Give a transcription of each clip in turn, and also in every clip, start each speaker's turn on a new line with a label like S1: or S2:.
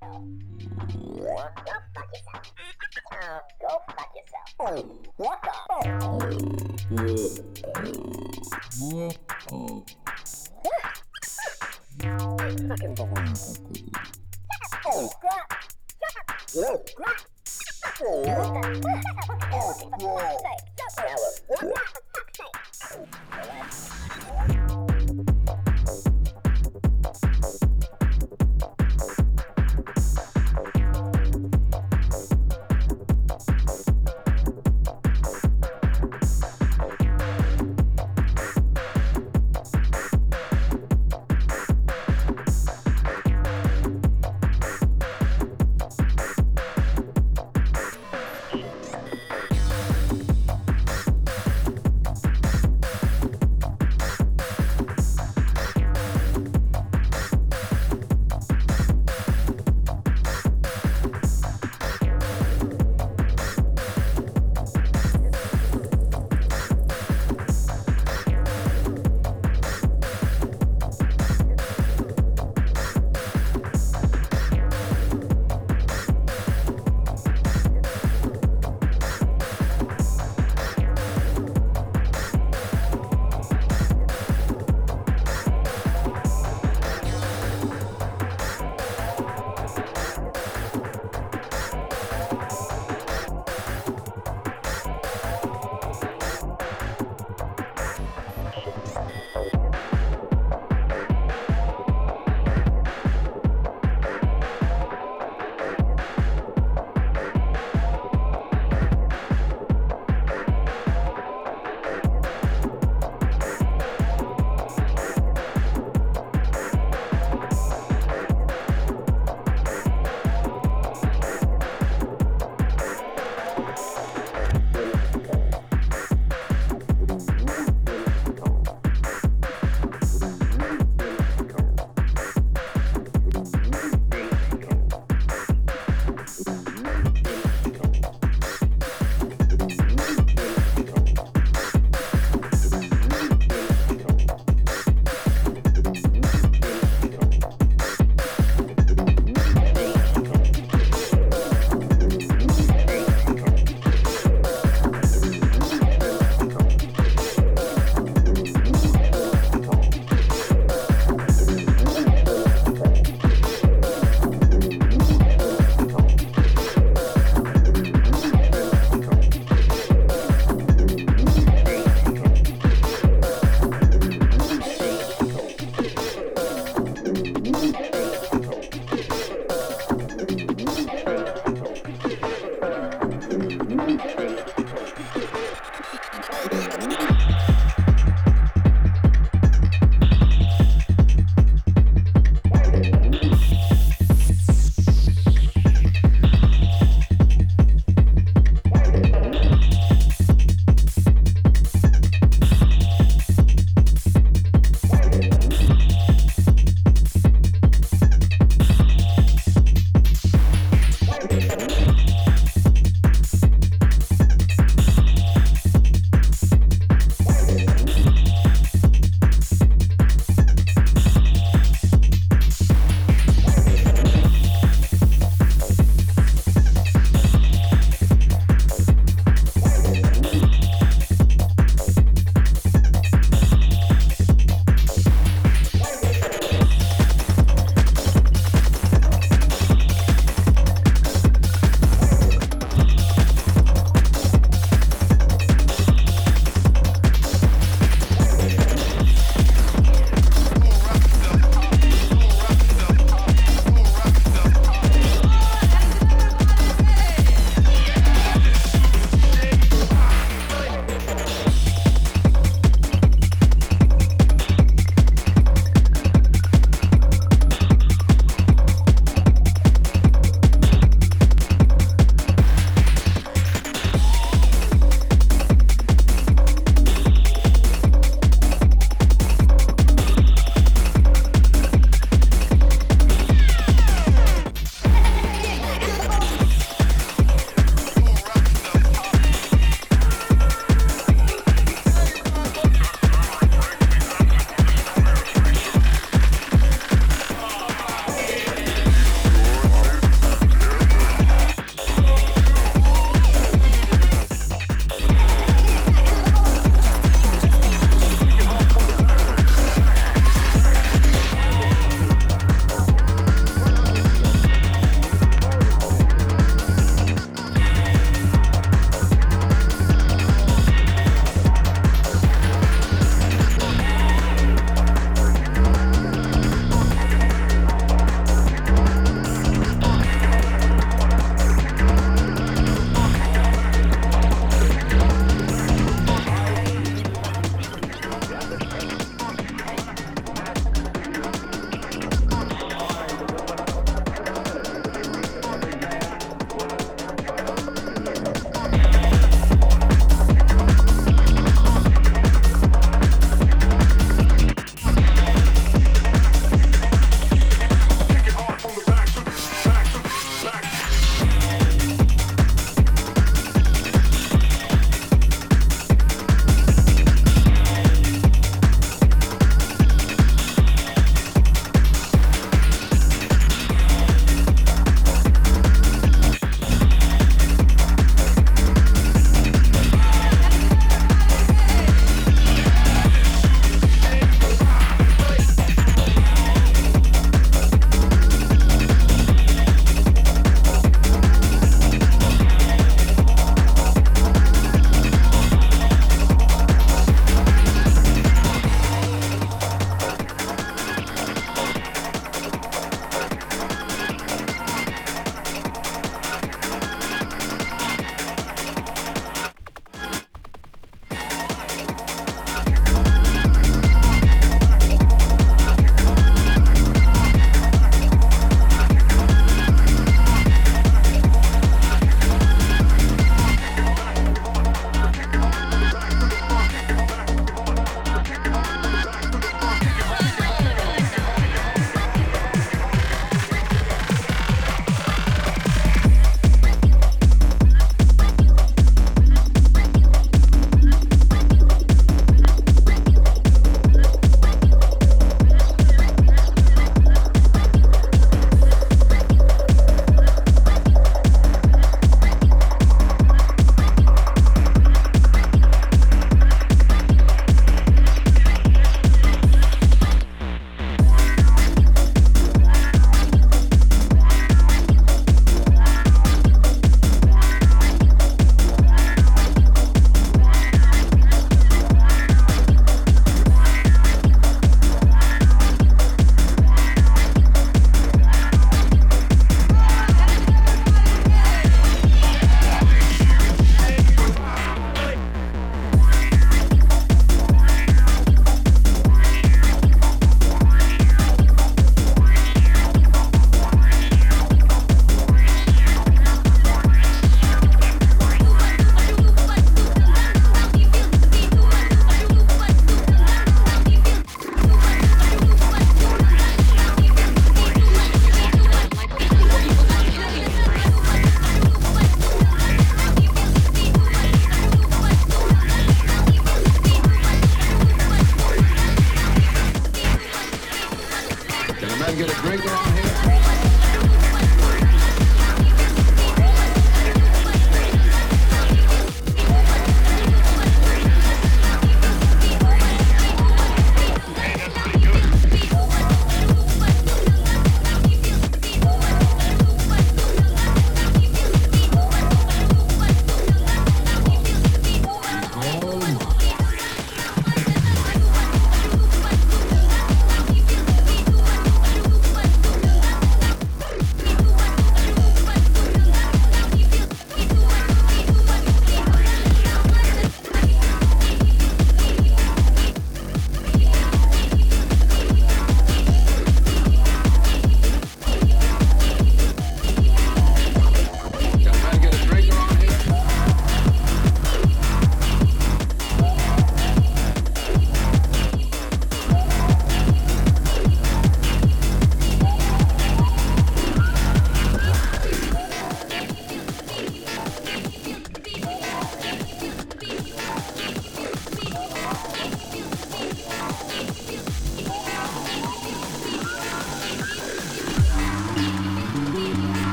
S1: Go fuck yourself. Oh, go fuck yourself. What the? Fucking boring. Oh, crap. Oh, crap. Oh, what the? Oh, for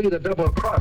S2: be the double cross,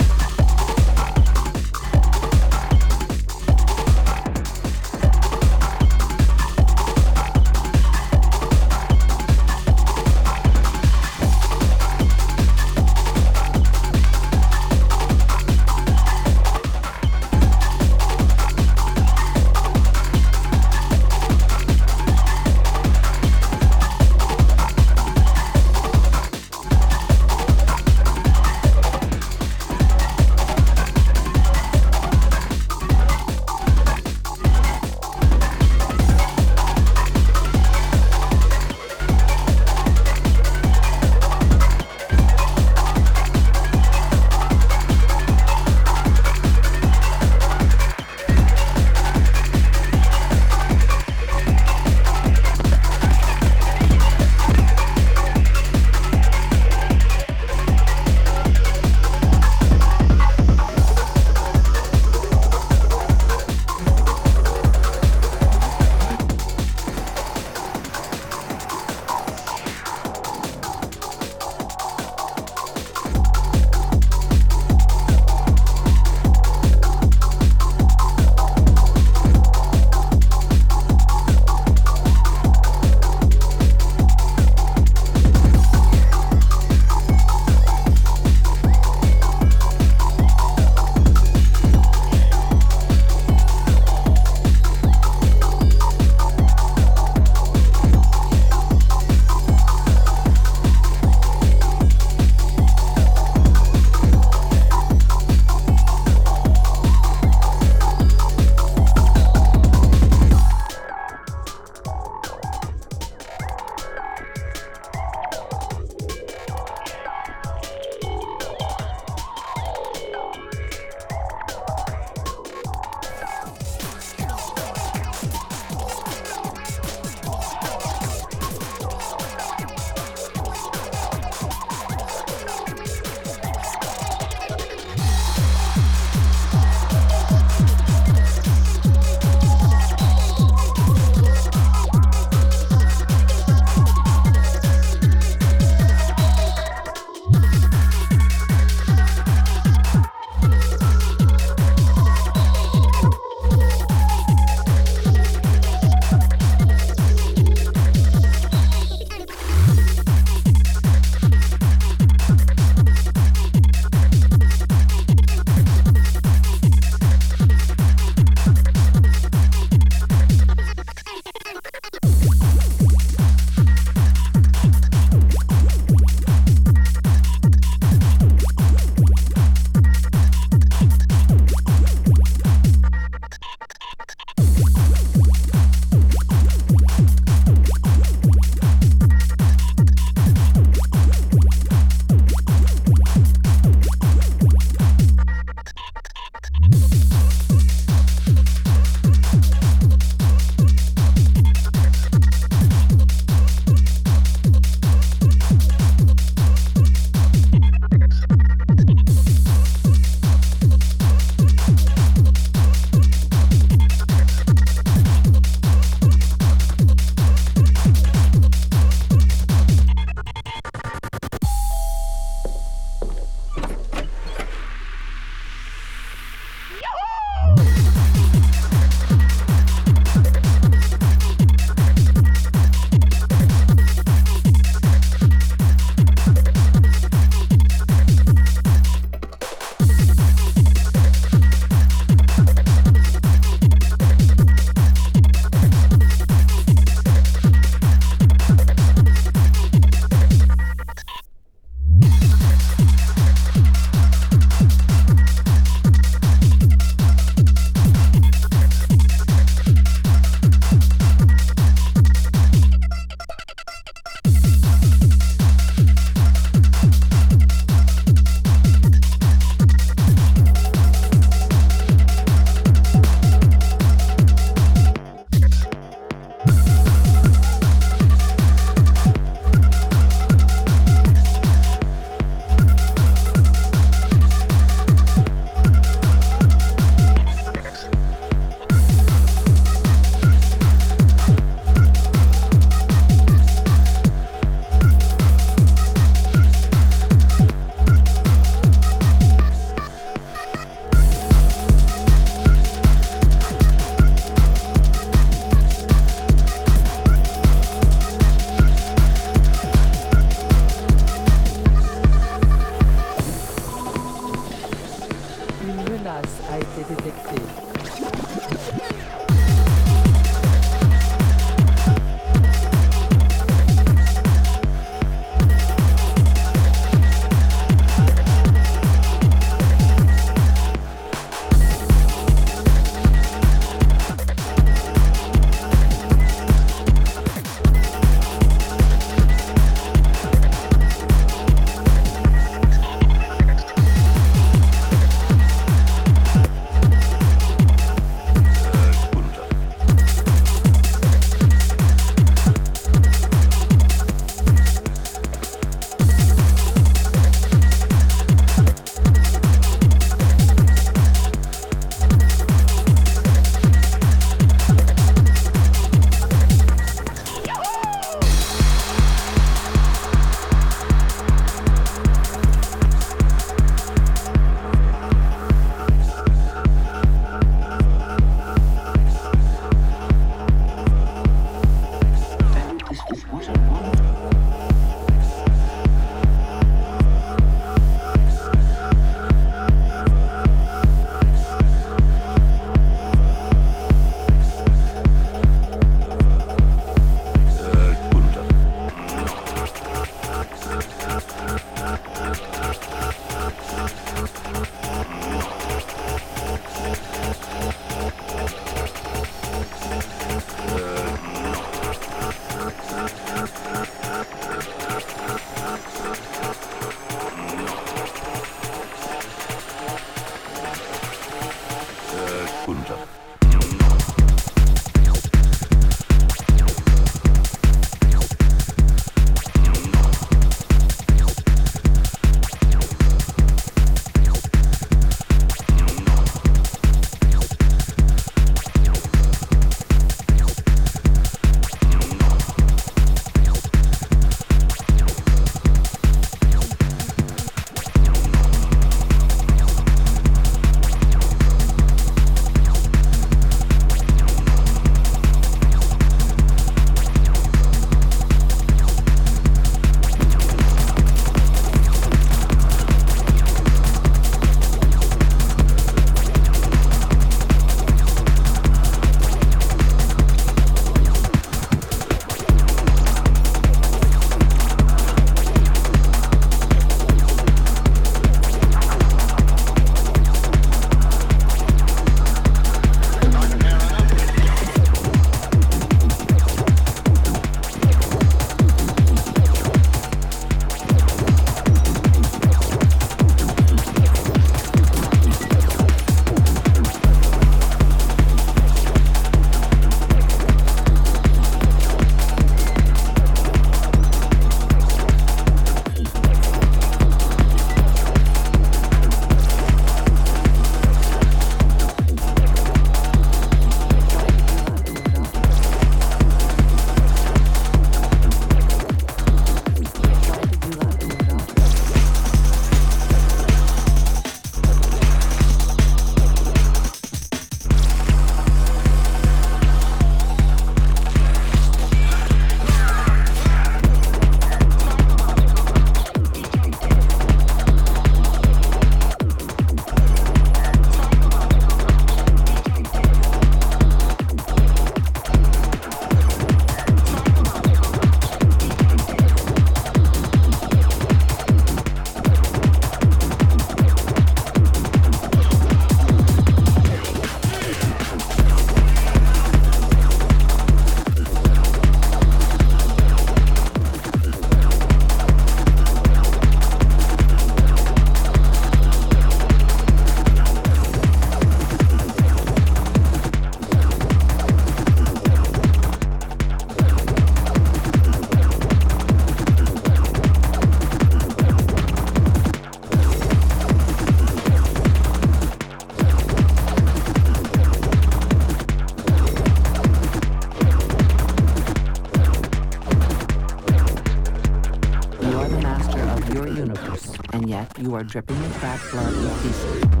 S3: you
S4: are
S5: dripping in crack blood with deceit.